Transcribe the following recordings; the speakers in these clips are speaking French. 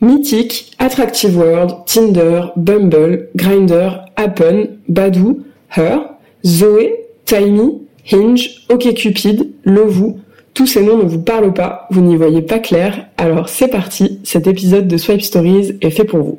Mythic, Attractive World, Tinder, Bumble, Grindr, Appen, Badoo, Her, Zoé, Timey, Hinge, OkCupid, Lovoo, tous ces noms ne vous parlent pas, vous n'y voyez pas clair, alors c'est parti, cet épisode de Swipe Stories est fait pour vous.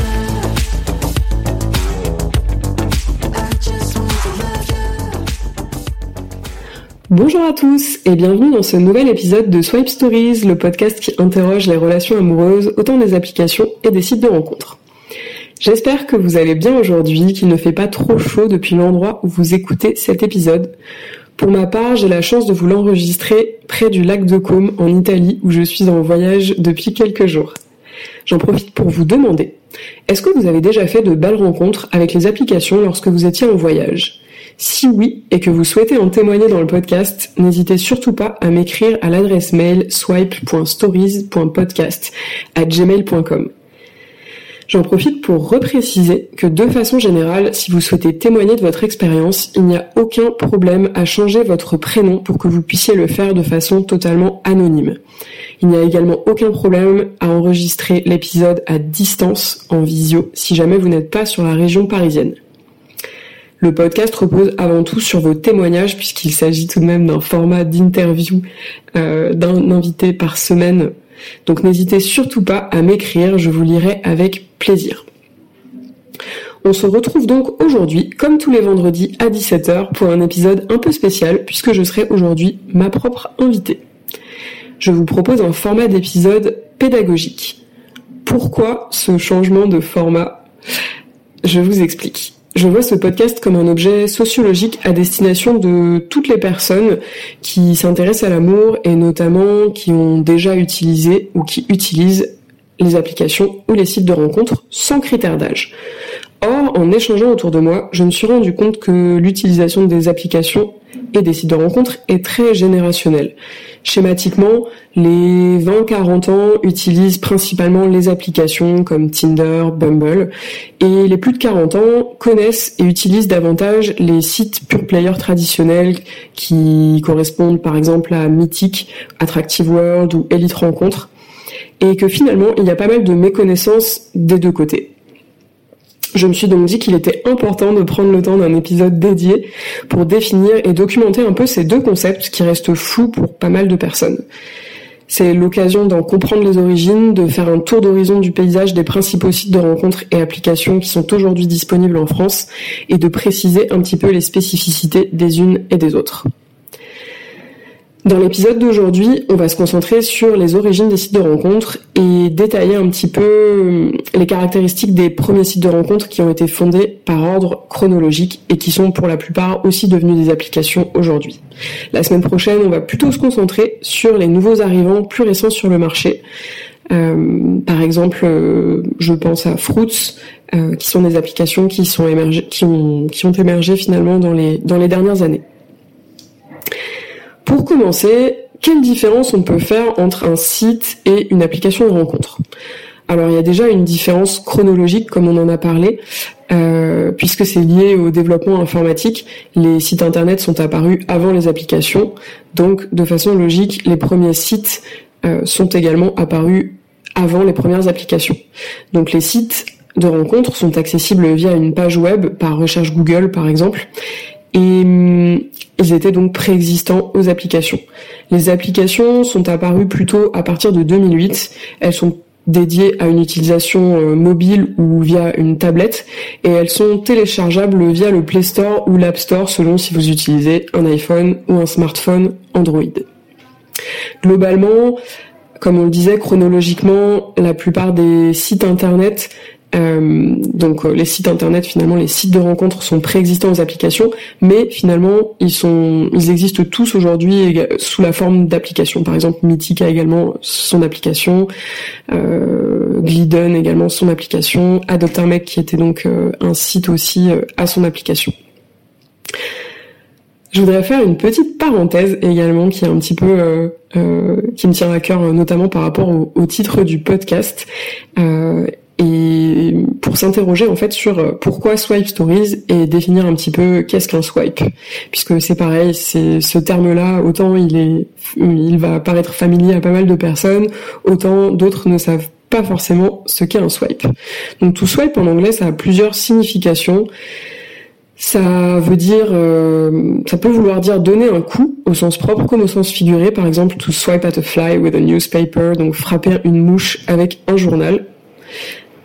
Bonjour à tous et bienvenue dans ce nouvel épisode de Swipe Stories, le podcast qui interroge les relations amoureuses autant des applications et des sites de rencontres. J'espère que vous allez bien aujourd'hui, qu'il ne fait pas trop chaud depuis l'endroit où vous écoutez cet épisode. Pour ma part, j'ai la chance de vous l'enregistrer près du lac de Côme en Italie où je suis en voyage depuis quelques jours. J'en profite pour vous demander, est-ce que vous avez déjà fait de belles rencontres avec les applications lorsque vous étiez en voyage? Si oui, et que vous souhaitez en témoigner dans le podcast, n'hésitez surtout pas à m'écrire à l'adresse mail swipe.stories.podcast à gmail.com. J'en profite pour repréciser que de façon générale, si vous souhaitez témoigner de votre expérience, il n'y a aucun problème à changer votre prénom pour que vous puissiez le faire de façon totalement anonyme. Il n'y a également aucun problème à enregistrer l'épisode à distance en visio si jamais vous n'êtes pas sur la région parisienne. Le podcast repose avant tout sur vos témoignages puisqu'il s'agit tout de même d'un format d'interview euh, d'un invité par semaine donc n'hésitez surtout pas à m'écrire, je vous lirai avec plaisir. On se retrouve donc aujourd'hui, comme tous les vendredis à 17h, pour un épisode un peu spécial, puisque je serai aujourd'hui ma propre invitée. Je vous propose un format d'épisode pédagogique. Pourquoi ce changement de format? Je vous explique. Je vois ce podcast comme un objet sociologique à destination de toutes les personnes qui s'intéressent à l'amour et notamment qui ont déjà utilisé ou qui utilisent les applications ou les sites de rencontres sans critère d'âge. Or, en échangeant autour de moi, je me suis rendu compte que l'utilisation des applications et des sites de rencontres est très générationnelle. Schématiquement, les 20-40 ans utilisent principalement les applications comme Tinder, Bumble, et les plus de 40 ans connaissent et utilisent davantage les sites pure player traditionnels qui correspondent par exemple à Mythic, Attractive World ou Elite Rencontre, et que finalement il y a pas mal de méconnaissances des deux côtés. Je me suis donc dit qu'il était important de prendre le temps d'un épisode dédié pour définir et documenter un peu ces deux concepts qui restent flous pour pas mal de personnes. C'est l'occasion d'en comprendre les origines, de faire un tour d'horizon du paysage des principaux sites de rencontres et applications qui sont aujourd'hui disponibles en France et de préciser un petit peu les spécificités des unes et des autres. Dans l'épisode d'aujourd'hui, on va se concentrer sur les origines des sites de rencontres et détailler un petit peu euh, les caractéristiques des premiers sites de rencontres qui ont été fondés par ordre chronologique et qui sont pour la plupart aussi devenus des applications aujourd'hui. La semaine prochaine, on va plutôt se concentrer sur les nouveaux arrivants plus récents sur le marché. Euh, par exemple, euh, je pense à Fruits, qui sont des applications qui sont émergées, qui ont, qui ont émergé finalement dans les dans les dernières années. Pour commencer, quelle différence on peut faire entre un site et une application de rencontre? Alors il y a déjà une différence chronologique comme on en a parlé, euh, puisque c'est lié au développement informatique. Les sites internet sont apparus avant les applications, donc de façon logique, les premiers sites euh, sont également apparus avant les premières applications. Donc les sites de rencontre sont accessibles via une page web par recherche Google par exemple, et hum, ils étaient donc préexistants aux applications. Les applications sont apparues plutôt à partir de 2008. Elles sont dédiées à une utilisation euh, mobile ou via une tablette et elles sont téléchargeables via le Play Store ou l'App Store selon si vous utilisez un iPhone ou un smartphone Android. Globalement, comme on le disait chronologiquement, la plupart des sites internet Euh, donc les sites internet, finalement, les sites de rencontres sont préexistants aux applications, mais finalement, ils sont, ils existent tous aujourd'hui sous la forme d'applications. Par exemple, Mythic a également son application, euh, Glidden également son application, Adopt mec qui était donc un site aussi à son application. Je voudrais faire une petite parenthèse également qui est un petit peu euh, euh, qui me tient à cœur notamment par rapport au, titre du podcast euh, et pour s'interroger en fait sur pourquoi swipe stories et définir un petit peu qu'est-ce qu'un swipe puisque c'est pareil c'est ce terme là autant il est il va paraître familier à pas mal de personnes autant d'autres ne savent pas forcément ce qu'est un swipe donc tout swipe en anglais ça a plusieurs significations ça veut dire, euh, ça peut vouloir dire donner un coup au sens propre comme au sens figuré. Par exemple, to swipe at a fly with a newspaper, donc frapper une mouche avec un journal.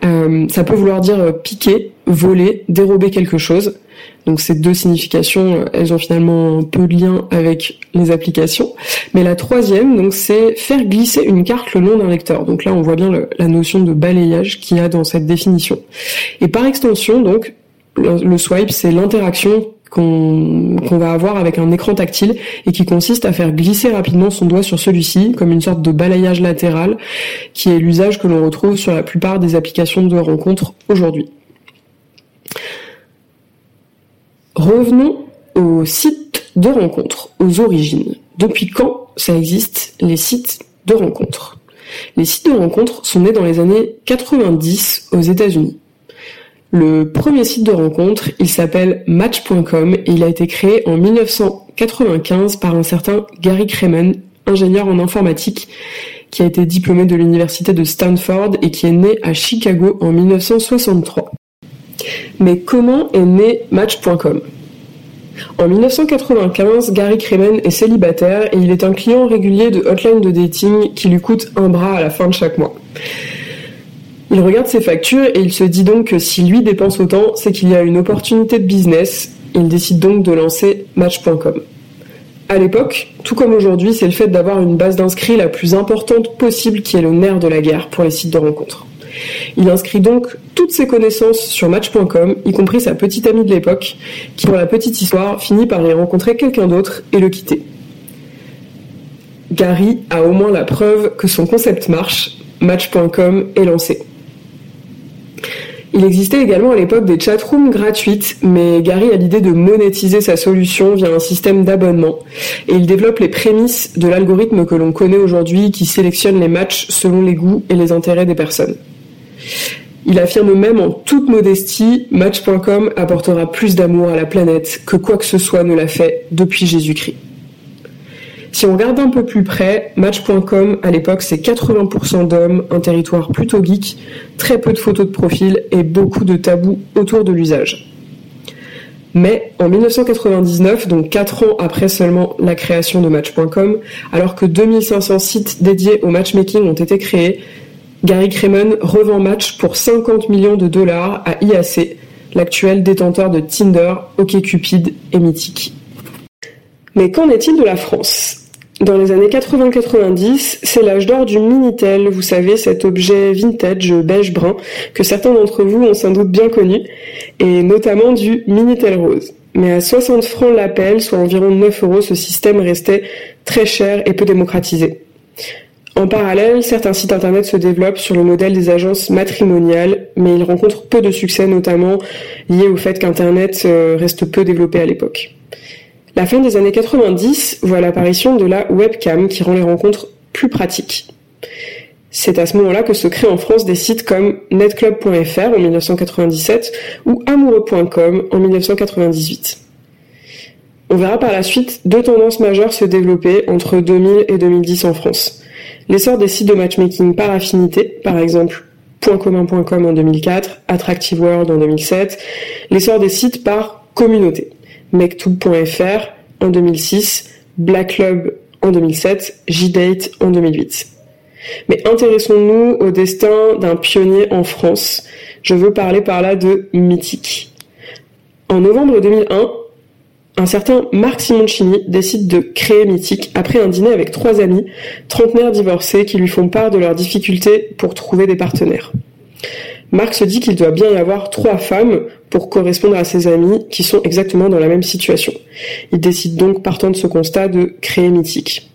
Euh, ça peut vouloir dire euh, piquer, voler, dérober quelque chose. Donc ces deux significations, elles ont finalement un peu de lien avec les applications. Mais la troisième, donc, c'est faire glisser une carte le long d'un lecteur. Donc là, on voit bien la notion de balayage qu'il y a dans cette définition. Et par extension, donc, le, swipe, c'est l'interaction qu'on va avoir avec un écran tactile et qui consiste à faire glisser rapidement son doigt sur celui-ci comme une sorte de balayage latéral qui est l'usage que l'on retrouve sur la plupart des applications de rencontres aujourd'hui. Revenons aux sites de rencontres, aux origines. Depuis quand ça existe les sites de rencontres? Les sites de rencontres sont nés dans les années 90 aux États-Unis. Le premier site de rencontre, il s'appelle Match.com et il a été créé en 1995 par un certain Gary Kremen, ingénieur en informatique, qui a été diplômé de l'université de Stanford et qui est né à Chicago en 1963. Mais comment est né Match.com en 1995, Gary Kremen est célibataire et il est un client régulier de hotline de dating qui lui coûte un bras à la fin de chaque mois. Il regarde ses factures et il se dit donc que si lui dépense autant, c'est qu'il y a une opportunité de business. Il décide donc de lancer Match.com. À l'époque, tout comme aujourd'hui, c'est le fait d'avoir une base d'inscrits la plus importante possible qui est le nerf de la guerre pour les sites de rencontres. Il inscrit donc toutes ses connaissances sur Match.com, y compris sa petite amie de l'époque, qui pour la petite histoire finit par y rencontrer quelqu'un d'autre et le quitter. Gary a au moins la preuve que son concept marche, Match.com est lancé. Il existait également à l'époque des chatrooms gratuites, mais Gary a l'idée de monétiser sa solution via un système d'abonnement. Et il développe les prémices de l'algorithme que l'on connaît aujourd'hui qui sélectionne les matchs selon les goûts et les intérêts des personnes. Il affirme même en toute modestie, Match.com apportera plus d'amour à la planète que quoi que ce soit ne l'a fait depuis Jésus-Christ. Si on regarde un peu plus près, Match.com à l'époque c'est 80% d'hommes, un territoire plutôt geek, très peu de photos de profil et beaucoup de tabous autour de l'usage. Mais en 1999, donc 4 ans après seulement la création de Match.com, alors que 2500 sites dédiés au matchmaking ont été créés, Gary Kremen revend Match pour 50 millions de dollars à IAC, l'actuel détenteur de Tinder, OkCupid et Mythic. Mais qu'en est-il de la France? Dans les années 80-90, c'est l'âge d'or du Minitel, vous savez, cet objet vintage beige-brun que certains d'entre vous ont sans doute bien connu, et notamment du Minitel Rose. Mais à 60 francs l'appel, soit environ 9 euros, ce système restait très cher et peu démocratisé. En parallèle, certains sites internet se développent sur le modèle des agences matrimoniales, mais ils rencontrent peu de succès, notamment lié au fait qu'Internet euh, reste peu développé à l'époque. La fin des années 90 voit l'apparition de la webcam qui rend les rencontres plus pratiques. C'est à ce moment-là que se créent en France des sites comme netclub.fr en 1997 ou amoureux.com en 1998. On verra par la suite deux tendances majeures se développer entre 2000 et 2010 en France. L'essor des sites de matchmaking par affinité, par exemple pointcommun.com en 2004, Attractive World en 2007, l'essor des sites par communauté. Mektoub.fr en 2006, Black Club en 2007, J-Date en 2008. Mais intéressons-nous au destin d'un pionnier en France. Je veux parler par là de Mythique. En novembre 2001, un certain Marc Simoncini décide de créer Mythique après un dîner avec trois amis, trentenaires divorcés, qui lui font part de leurs difficultés pour trouver des partenaires. Marc se dit qu'il doit bien y avoir trois femmes pour correspondre à ses amis qui sont exactement dans la même situation. Il décide donc, partant de ce constat, de créer Mythique.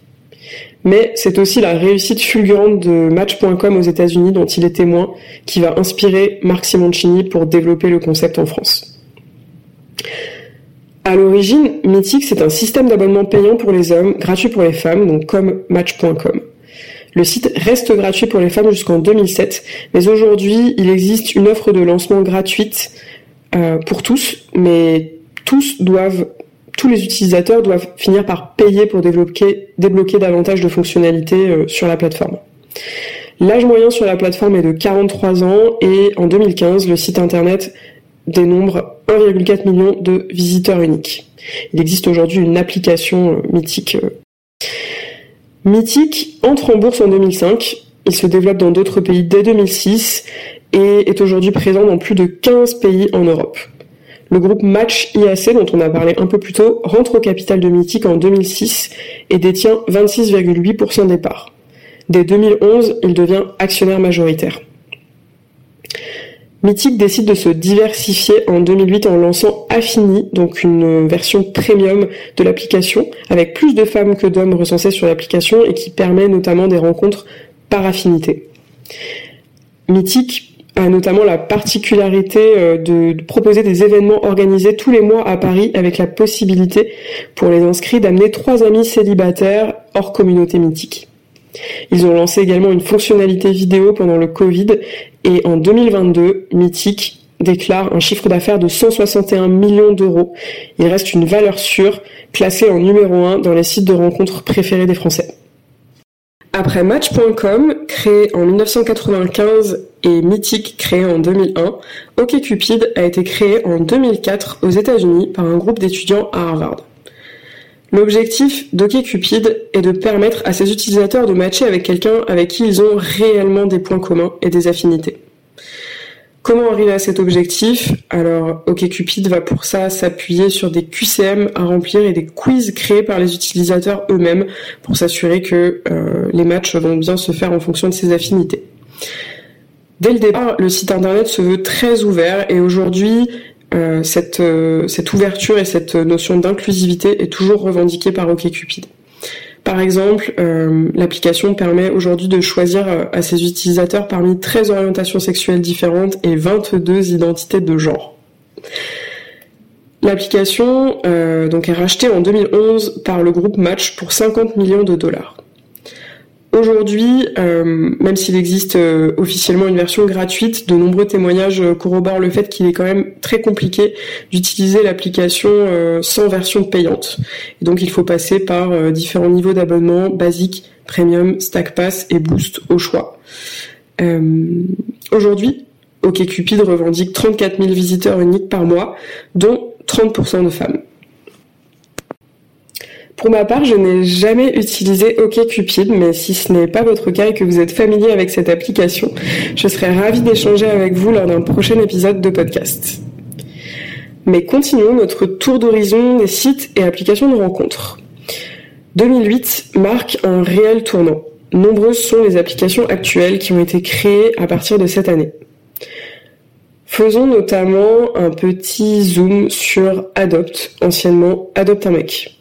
Mais c'est aussi la réussite fulgurante de Match.com aux États-Unis dont il est témoin qui va inspirer Marc Simoncini pour développer le concept en France. À l'origine, Mythique, c'est un système d'abonnement payant pour les hommes, gratuit pour les femmes, donc comme Match.com. Le site reste gratuit pour les femmes jusqu'en 2007, mais aujourd'hui, il existe une offre de lancement gratuite euh, pour tous, mais tous doivent, tous les utilisateurs doivent finir par payer pour débloquer, davantage de fonctionnalités euh, sur la plateforme. L'âge moyen sur la plateforme est de 43 ans et en 2015, le site internet dénombre 1,4 million de visiteurs uniques. Il existe aujourd'hui une application euh, mythique. Mythique entre en bourse en 2005. Il se développe dans d'autres pays dès 2006 et est aujourd'hui présent dans plus de 15 pays en Europe. Le groupe Match IAC, dont on a parlé un peu plus tôt, rentre au capital de Mythique en 2006 et détient 26,8% des parts. Dès 2011, il devient actionnaire majoritaire. Mythique décide de se diversifier en 2008 en lançant Affini, donc une version premium de l'application, avec plus de femmes que d'hommes recensés sur l'application et qui permet notamment des rencontres par affinité. Mythique a notamment la particularité euh, de, proposer des événements organisés tous les mois à Paris avec la possibilité pour les inscrits d'amener trois amis célibataires hors communauté mythique. Ils ont lancé également une fonctionnalité vidéo pendant le Covid et en 2022, Mythique déclare un chiffre d'affaires de 161 millions d'euros. Il reste une valeur sûre, classée en numéro 1 dans les sites de rencontres préférés des Français. Après Match.com, créé en 1995 et Mythique, créé en 2001, OkCupid a été créé en 2004 aux États-Unis par un groupe d'étudiants à Harvard. L'objectif d'OkCupid est de permettre à ses utilisateurs de matcher avec quelqu'un avec qui ils ont réellement des points communs et des affinités. Comment arriver à cet objectif? Alors, OkCupid va pour ça s'appuyer sur des QCM à remplir et des quiz créés par les utilisateurs eux-mêmes pour s'assurer que euh, les matchs vont bien se faire en fonction de ses affinités. Dès le départ, le site internet se veut très ouvert et aujourd'hui, euh, cette, euh, cette ouverture et cette notion d'inclusivité est toujours revendiquée par OkCupid. Par exemple, euh, l'application permet aujourd'hui de choisir à ses utilisateurs parmi 13 orientations sexuelles différentes et 22 identités de genre. L'application donc est rachetée en 2011 par le groupe Match pour 50 millions de dollars. Aujourd'hui, euh, même s'il existe euh, officiellement une version gratuite, de nombreux témoignages euh, corroborent le fait qu'il est quand même très compliqué d'utiliser l'application sans version payante. Donc il faut passer par différents niveaux d'abonnement, basique, premium, stack pass et boost au choix. Aujourd'hui, OkCupid revendique 34 000 visiteurs uniques par mois, dont 30% de femmes. Pour ma part, je n'ai jamais utilisé OkCupid, mais si ce n'est pas votre cas et que vous êtes familier avec cette application, je serais ravie d'échanger avec vous lors d'un prochain épisode de podcast. Mais continuons notre tour d'horizon des sites et applications de rencontres. 2008 marque un réel tournant. Nombreuses sont les applications actuelles qui ont été créées à partir de cette année. Faisons notamment un petit zoom sur Adopt, anciennement Adopt un mec.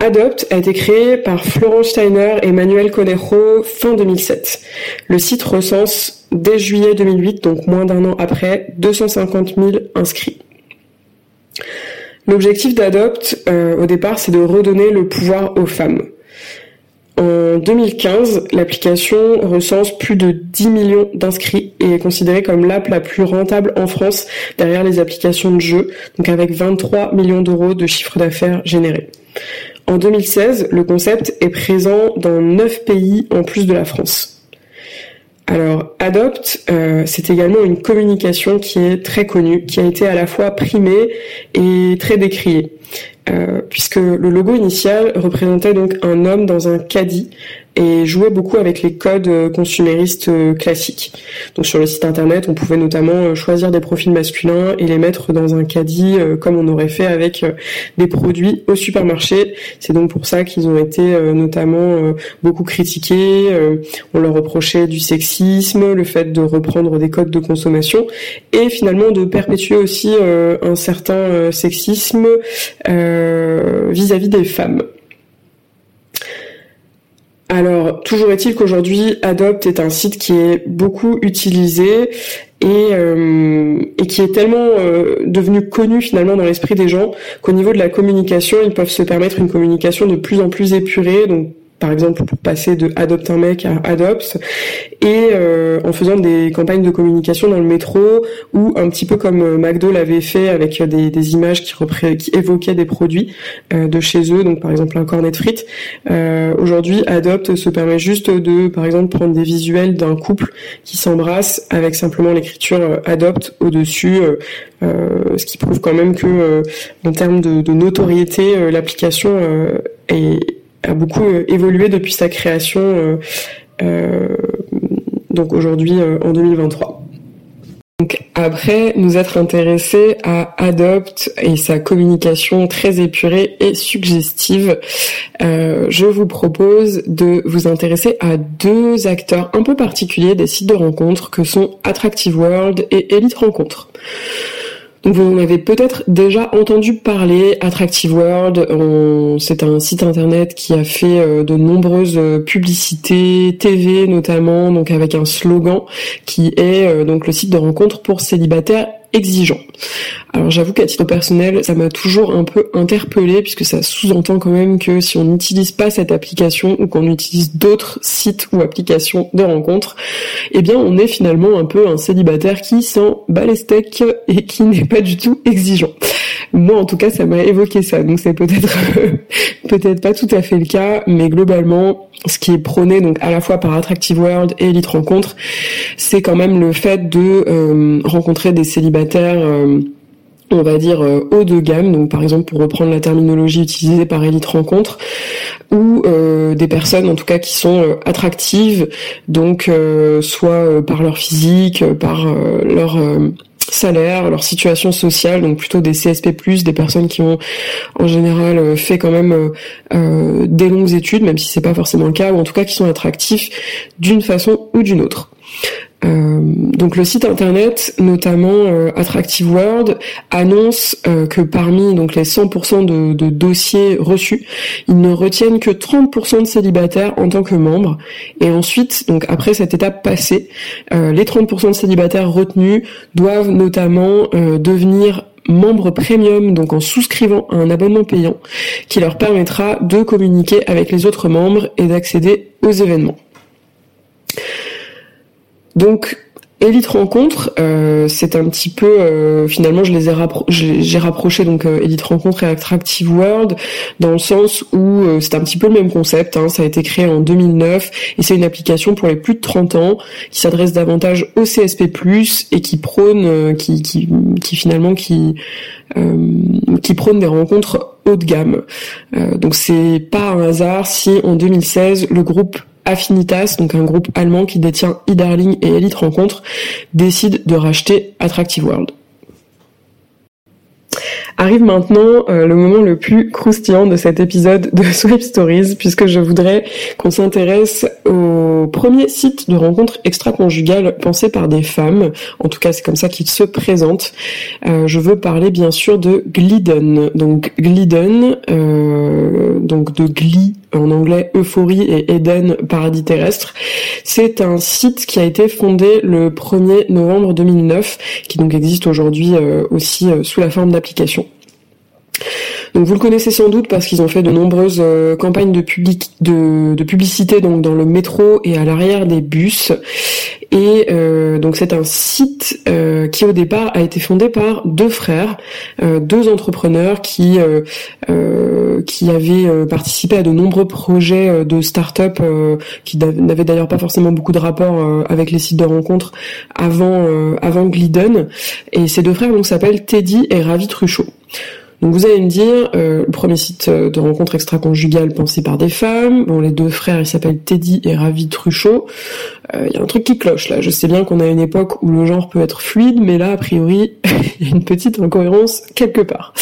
Adopt a été créé par Florence Steiner et Manuel Conejo fin 2007. Le site recense dès juillet 2008, donc moins d'un an après, 250 000 inscrits. L'objectif d'Adopt, euh, au départ, c'est de redonner le pouvoir aux femmes. En 2015, l'application recense plus de 10 millions d'inscrits et est considérée comme l'app la plus rentable en France derrière les applications de jeux, donc avec 23 millions d'euros de chiffre d'affaires généré. En 2016, le concept est présent dans 9 pays en plus de la France. Alors, Adopt, euh, c'est également une communication qui est très connue, qui a été à la fois primée et très décriée. Euh, puisque le logo initial représentait donc un homme dans un caddie et jouait beaucoup avec les codes euh, consuméristes euh, classiques. Donc sur le site internet, on pouvait notamment euh, choisir des profils masculins et les mettre dans un caddie comme on aurait fait avec des produits au supermarché. C'est donc pour ça qu'ils ont été notamment beaucoup critiqués. On leur reprochait du sexisme, le fait de reprendre des codes de consommation et finalement de perpétuer aussi un certain sexisme vis-à-vis -vis des femmes. Alors, toujours est-il qu'aujourd'hui, Adopt est un site qui est beaucoup utilisé et, euh, et qui est tellement euh, devenu connu finalement dans l'esprit des gens qu'au niveau de la communication, ils peuvent se permettre une communication de plus en plus épurée, donc par exemple pour passer de Adopt un mec à Adopt, et euh, en faisant des campagnes de communication dans le métro, ou un petit peu comme euh, McDo l'avait fait avec des, des images qui, qui évoquaient des produits euh, de chez eux, donc par exemple un cornet de frites. Aujourd'hui, Adopt se permet juste de, par exemple, prendre des visuels d'un couple qui s'embrasse avec simplement l'écriture Adopt au-dessus, ce qui prouve quand même que en termes de, de notoriété, l'application est a beaucoup euh, évolué depuis sa création, euh, euh, donc aujourd'hui en 2023. Donc après nous être intéressés à Adopt et sa communication très épurée et suggestive, je vous propose de vous intéresser à deux acteurs un peu particuliers des sites de rencontres que sont Attractive World et Elite Rencontres. Vous en avez peut-être déjà entendu parler, Attractive World, c'est un site internet qui a fait euh, de nombreuses euh, publicités, TV notamment, donc avec un slogan qui est euh, donc le site de rencontre pour célibataires exigeant. Alors j'avoue qu'à titre personnel, ça m'a toujours un peu interpellé puisque ça sous-entend quand même que si on n'utilise pas cette application ou qu'on utilise d'autres sites ou applications de rencontres, eh bien on est finalement un peu un célibataire qui sent bat les steaks et qui n'est pas du tout exigeant. Moi en tout cas, ça m'a évoqué ça. Donc c'est peut-être peut-être pas tout à fait le cas, mais globalement, ce qui est prôné donc à la fois par Attractive World et Elite Rencontre, c'est quand même le fait de euh, rencontrer des célibataires euh, on va dire euh, haut de gamme, donc par exemple pour reprendre la terminologie utilisée par Elite Rencontre, ou des personnes en tout cas qui sont attractives, donc soit par leur physique, par leur salaire, leur situation sociale, donc plutôt des CSP+, des personnes qui ont en général euh, fait quand même euh, euh, des longues études, même si c'est pas forcément le cas, ou en tout cas qui sont attractifs d'une façon ou d'une autre. Euh, donc le site internet, notamment euh, Attractive World, annonce euh, que parmi donc les 100% de, de, dossiers reçus, ils ne retiennent que 30% de célibataires en tant que membres. Et ensuite, donc après cette étape passée, les 30% de célibataires retenus doivent notamment devenir membres premium, donc en souscrivant à un abonnement payant, qui leur permettra de communiquer avec les autres membres et d'accéder aux événements. Donc Elite Rencontre, euh, c'est un petit peu euh, finalement je les ai j'ai rapproché donc euh, Elite Rencontre et Attractive World dans le sens où c'est un petit peu le même concept. Hein, ça a été créé en 2009 et c'est une application pour les plus de 30 ans qui s'adresse davantage au CSP+ et qui prône, qui, finalement qui prône des rencontres haut de gamme. donc c'est pas un hasard si en 2016 le groupe Affinitas, donc un groupe allemand qui détient e-Darling et Elite Rencontre, décide de racheter Attractive World. Arrive maintenant euh, le moment le plus croustillant de cet épisode de Swipe Stories, puisque je voudrais qu'on s'intéresse au premier site de rencontre extra-conjugale pensé par des femmes. En tout cas, c'est comme ça qu'il se présente. Euh, je veux parler bien sûr de Glidden. Donc Glidden, euh, donc de Glee en anglais Euphorie et Eden Paradis terrestre. C'est un site qui a été fondé le 1er novembre 2009, qui donc existe aujourd'hui aussi sous la forme d'application. Donc vous le connaissez sans doute parce qu'ils ont fait de nombreuses euh, campagnes de, public, de, publicité donc dans le métro et à l'arrière des bus. Et euh, donc c'est un site euh, qui au départ a été fondé par deux frères, deux entrepreneurs qui qui avaient participé à de nombreux projets de start-up qui n'avaient d'ailleurs pas forcément beaucoup de rapport avec les sites de rencontres avant avant Glidden. Et ces deux frères donc s'appellent Teddy et Ravi Truchot. Donc vous allez me dire, le premier site de rencontre extra-conjugale pensé par des femmes. Bon, les deux frères, ils s'appellent Teddy et Ravi Truchot. Il y a un truc qui cloche là. Je sais bien qu'on a une époque où le genre peut être fluide, mais là, a priori, il y a une petite incohérence quelque part.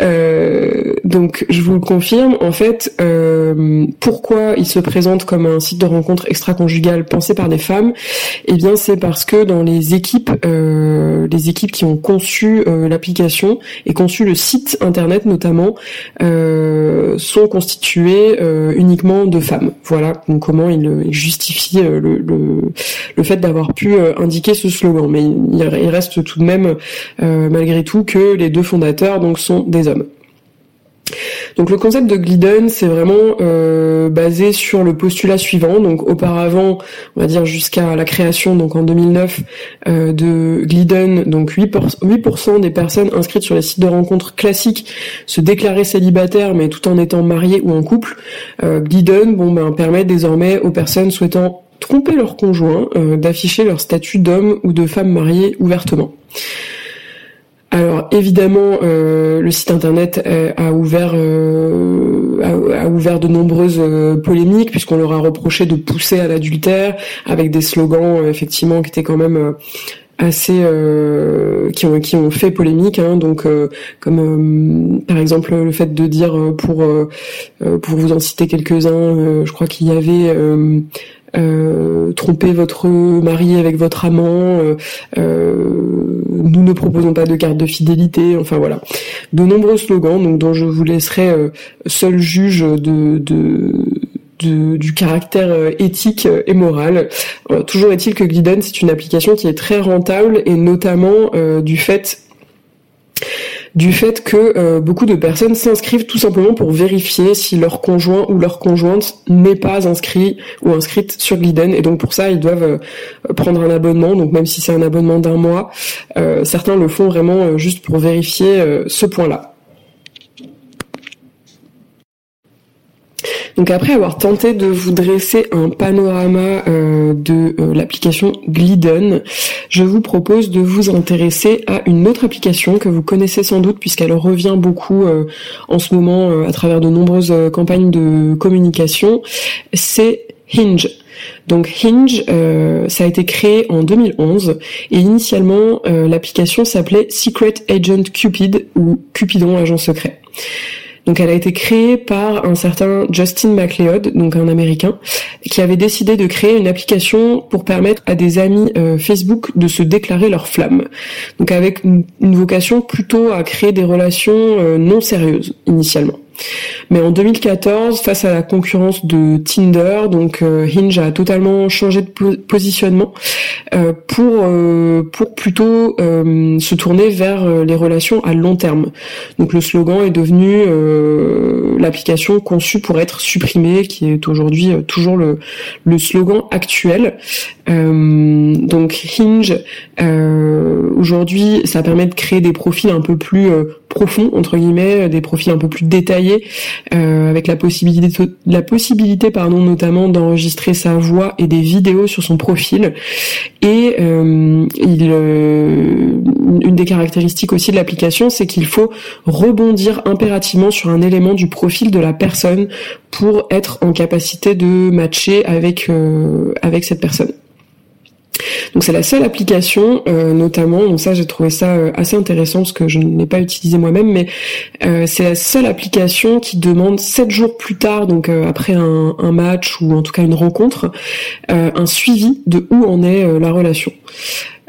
Euh, donc je vous le confirme, en fait, euh, pourquoi il se présente comme un site de rencontre extra-conjugale pensé par des femmes Eh bien, c'est parce que dans les équipes, euh, les équipes qui ont conçu l'application et conçu le site internet notamment, sont constituées uniquement de femmes. Voilà donc comment il, justifie le, le, le fait d'avoir pu indiquer ce slogan. Mais il, reste tout de même, malgré tout, que les deux fondateurs donc sont des Donc le concept de Glidden, c'est vraiment euh, basé sur le postulat suivant. Donc auparavant, on va dire jusqu'à la création, donc en 2009, euh, de Glidden, donc 8%, 8 des personnes inscrites sur les sites de rencontres classiques se déclaraient célibataires, mais tout en étant mariées ou en couple. Euh, Glidden, bon ben, permet désormais aux personnes souhaitant tromper leur conjoint d'afficher leur statut d'homme ou de femme mariée ouvertement. Alors évidemment, euh, le site internet euh, a ouvert euh, a, ouvert de nombreuses polémiques puisqu'on leur a reproché de pousser à l'adultère avec des slogans effectivement qui étaient quand même assez qui ont qui ont fait polémique hein, donc comme par exemple le fait de dire pour pour vous en citer quelques-uns je crois qu'il y avait euh, tromper votre mari avec votre amant, euh, euh, nous ne proposons pas de carte de fidélité, enfin voilà. De nombreux slogans donc, dont je vous laisserai seul juge de, du caractère éthique et moral. toujours est-il que Glidden, c'est une application qui est très rentable et notamment du fait du fait que euh, beaucoup de personnes s'inscrivent tout simplement pour vérifier si leur conjoint ou leur conjointe n'est pas inscrit ou inscrite sur Gliden et donc pour ça ils doivent euh, prendre un abonnement donc même si c'est un abonnement d'un mois euh, certains le font vraiment juste pour vérifier ce point-là. Donc après avoir tenté de vous dresser un panorama euh, de euh, l'application Glidden, je vous propose de vous intéresser à une autre application que vous connaissez sans doute puisqu'elle revient beaucoup euh, en ce moment à travers de nombreuses campagnes de communication. C'est Hinge. Donc Hinge, ça a été créé en 2011 et initialement l'application s'appelait Secret Agent Cupid ou Cupidon agent secret. Donc elle a été créée par un certain Justin McLeod, donc un Américain, qui avait décidé de créer une application pour permettre à des amis euh, Facebook de se déclarer leur flamme. Donc avec une, vocation plutôt à créer des relations euh, non sérieuses initialement. Mais en 2014, face à la concurrence de Tinder, donc euh, Hinge a totalement changé de positionnement euh, pour euh, pour plutôt se tourner vers les relations à long terme. Donc le slogan est devenu l'application conçue pour être supprimée, qui est aujourd'hui toujours le, le slogan actuel. donc Hinge, aujourd'hui, ça permet de créer des profils un peu plus profonds entre guillemets, des profils un peu plus détaillés euh, avec la possibilité, la possibilité pardon, notamment d'enregistrer sa voix et des vidéos sur son profil. Et euh, euh, une des caractéristiques aussi de l'application, c'est qu'il faut rebondir impérativement sur un élément du profil de la personne pour être en capacité de matcher avec avec cette personne. Donc c'est la seule application, euh, notamment, donc ça j'ai trouvé ça euh, assez intéressant parce que je ne l'ai pas utilisé moi-même, mais euh, c'est la seule application qui demande sept jours plus tard, donc après un, un, match ou en tout cas une rencontre, un suivi de où en est la relation.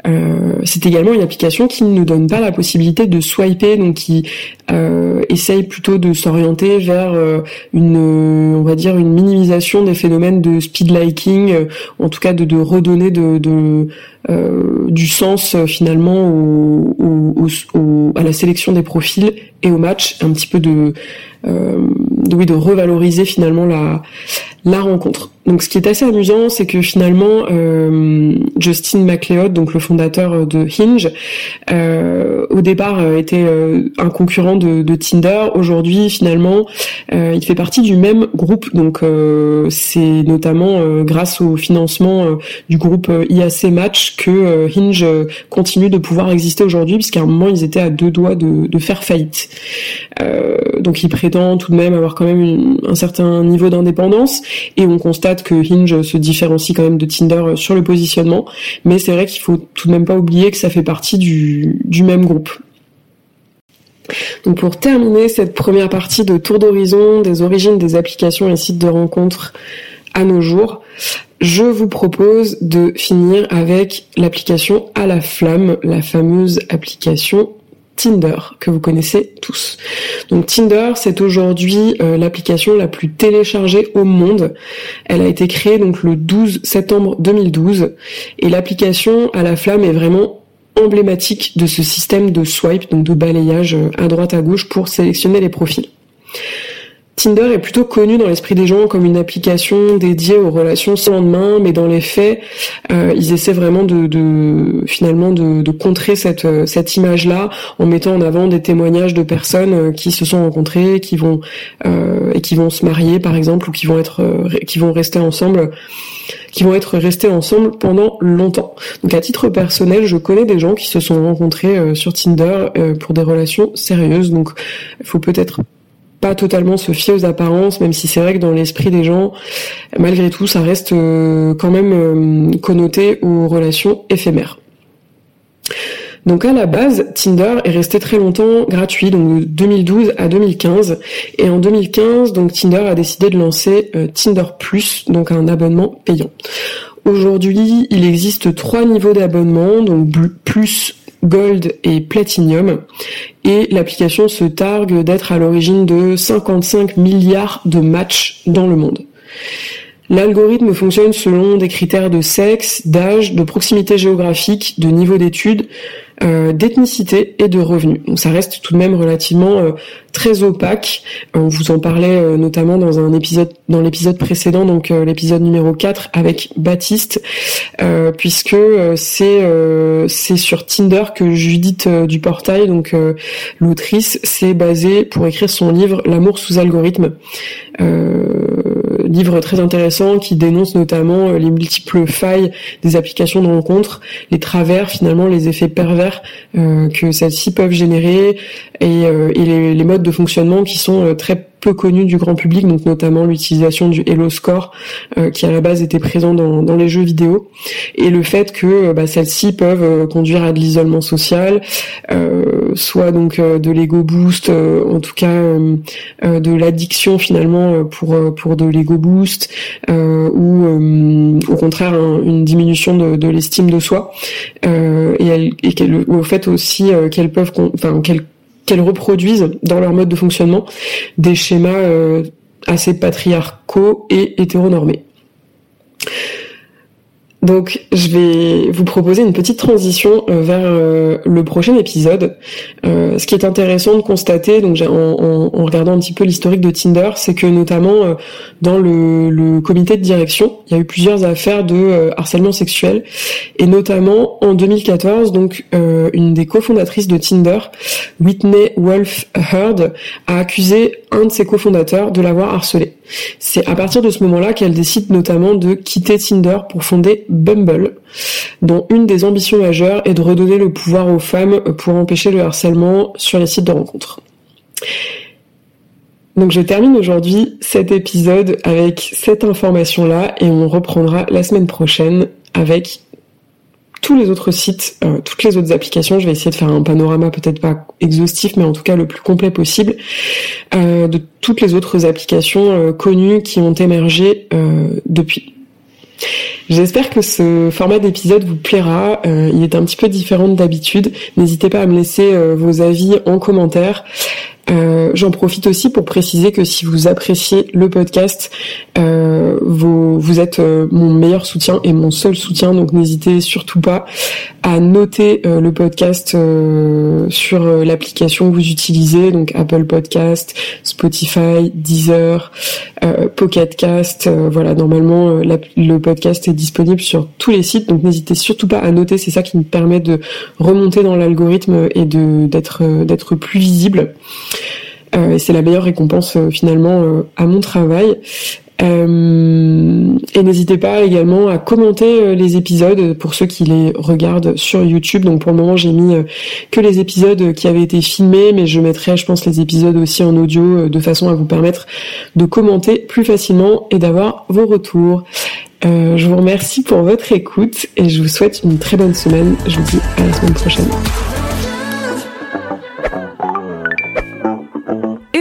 Euh, c'est également une application qui ne donne pas la possibilité de swiper, donc qui euh, essaye plutôt de s'orienter vers euh, une, on va dire, une minimisation des phénomènes de speed liking, en tout cas de, redonner de du sens finalement au, au, au, à la sélection des profils et au match, un petit peu de oui, de revaloriser finalement la la rencontre. Donc ce qui est assez amusant, c'est que finalement euh, Justin McLeod, donc le fondateur de Hinge, euh, au départ euh, était un concurrent de, de Tinder. Aujourd'hui, finalement, il fait partie du même groupe. Donc c'est notamment grâce au financement du groupe IAC Match que Hinge continue de pouvoir exister aujourd'hui, puisqu'à un moment ils étaient à deux doigts de, faire faillite. donc il prétend tout de même avoir quand même un certain niveau d'indépendance et on constate que Hinge se différencie quand même de Tinder sur le positionnement, mais c'est vrai qu'il faut tout de même pas oublier que ça fait partie du, du même groupe. Donc pour terminer cette première partie de tour d'horizon des origines des applications et sites de rencontres à nos jours, je vous propose de finir avec l'application à la flamme, la fameuse application Tinder, que vous connaissez tous. Donc Tinder, c'est aujourd'hui euh, l'application la plus téléchargée au monde. Elle a été créée donc le 12 septembre 2012 et l'application à la flamme est vraiment emblématique de ce système de swipe, donc de balayage euh, à droite à gauche pour sélectionner les profils. Tinder est plutôt connu dans l'esprit des gens comme une application dédiée aux relations sans lendemain, mais dans les faits, euh, ils essaient vraiment de, finalement de, contrer cette euh, cette image-là en mettant en avant des témoignages de personnes euh, qui se sont rencontrées, qui vont et qui vont se marier par exemple ou qui vont être qui vont rester ensemble qui vont être restés ensemble pendant longtemps. Donc à titre personnel, je connais des gens qui se sont rencontrés sur Tinder pour des relations sérieuses. Donc il faut peut-être pas totalement se fier aux apparences, même si c'est vrai que dans l'esprit des gens, malgré tout, ça reste euh, quand même euh, connoté aux relations éphémères. Donc à la base, Tinder est resté très longtemps gratuit, donc de 2012 à 2015. Et en 2015, donc Tinder a décidé de lancer euh, Tinder Plus, donc un abonnement payant. Aujourd'hui, il existe trois niveaux d'abonnement, donc plus Gold et Platinum. Et l'application se targue d'être à l'origine de 55 milliards de matchs dans le monde. L'algorithme fonctionne selon des critères de sexe, d'âge, de proximité géographique, de niveau d'études, euh, d'ethnicité et de revenus. Donc ça reste tout de même relativement euh, très opaque. On vous en parlait euh, notamment dans un épisode dans l'épisode précédent, donc l'épisode numéro 4 avec Baptiste, puisque c'est c'est sur Tinder que Judith du Portail, donc l'autrice, s'est basée pour écrire son livre L'amour sous algorithme. Livre très intéressant qui dénonce notamment les multiples failles des applications de rencontres, les travers finalement, les effets pervers euh, que celles-ci peuvent générer et, euh, les, modes de fonctionnement qui sont euh, très peu connus du grand public, donc notamment l'utilisation du Hello Score qui à la base était présent dans, les jeux vidéo, et le fait que bah, celles-ci peuvent conduire à de l'isolement social, soit donc de l'ego boost, en tout cas de l'addiction finalement pour pour de l'ego boost, ou au contraire une diminution de, l'estime de soi, et, qu'elle au fait aussi euh, qu'elles peuvent, enfin qu'elles reproduisent dans leur mode de fonctionnement des schémas euh, assez patriarcaux et hétéronormés. Donc, je vais vous proposer une petite transition euh, vers euh, le prochain épisode. Euh, ce qui est intéressant de constater, donc en, regardant un petit peu l'historique de Tinder, c'est que notamment dans le, comité de direction, il y a eu plusieurs affaires de harcèlement sexuel, et notamment en 2014, donc une des cofondatrices de Tinder, Whitney Wolf Heard, a accusé un de ses cofondateurs de l'avoir harcelé. C'est à partir de ce moment-là qu'elle décide notamment de quitter Tinder pour fonder Bumble, dont une des ambitions majeures est de redonner le pouvoir aux femmes pour empêcher le harcèlement sur les sites de rencontres. Donc je termine aujourd'hui cet épisode avec cette information-là et on reprendra la semaine prochaine avec tous les autres sites, euh, toutes les autres applications. Je vais essayer de faire un panorama peut-être pas exhaustif, mais en tout cas le plus complet possible euh, de toutes les autres applications euh, connues qui ont émergé depuis. J'espère que ce format d'épisode vous plaira. il est un petit peu différent d'habitude. N'hésitez pas à me laisser vos avis en commentaire. Euh, j'en profite aussi pour préciser que si vous appréciez le podcast, euh, vous, vous êtes euh, mon meilleur soutien et mon seul soutien, donc n'hésitez surtout pas à noter le podcast sur l'application que vous utilisez, donc Apple Podcast, Spotify, Deezer, Pocket Cast. voilà, normalement le podcast est disponible sur tous les sites, donc n'hésitez surtout pas à noter. C'est ça qui me permet de remonter dans l'algorithme et de d'être d'être plus visible. Euh, c'est la meilleure récompense euh, finalement euh, à mon travail. et n'hésitez pas également à commenter les épisodes pour ceux qui les regardent sur YouTube. Donc pour le moment j'ai mis que les épisodes qui avaient été filmés, mais je mettrai je pense les épisodes aussi en audio de façon à vous permettre de commenter plus facilement et d'avoir vos retours. je vous remercie pour votre écoute et je vous souhaite une très bonne semaine. Je vous dis à la semaine prochaine.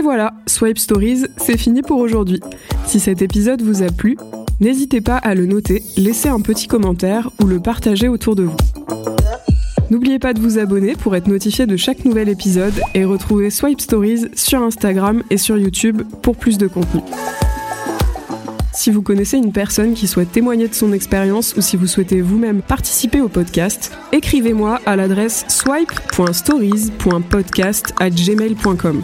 Voilà, Swipe Stories, c'est fini pour aujourd'hui. Si cet épisode vous a plu, n'hésitez pas à le noter, laisser un petit commentaire ou le partager autour de vous. N'oubliez pas de vous abonner pour être notifié de chaque nouvel épisode et retrouver Swipe Stories sur Instagram et sur YouTube pour plus de contenu. Si vous connaissez une personne qui souhaite témoigner de son expérience ou si vous souhaitez vous-même participer au podcast, écrivez-moi à l'adresse swipe.stories.podcast@gmail.com.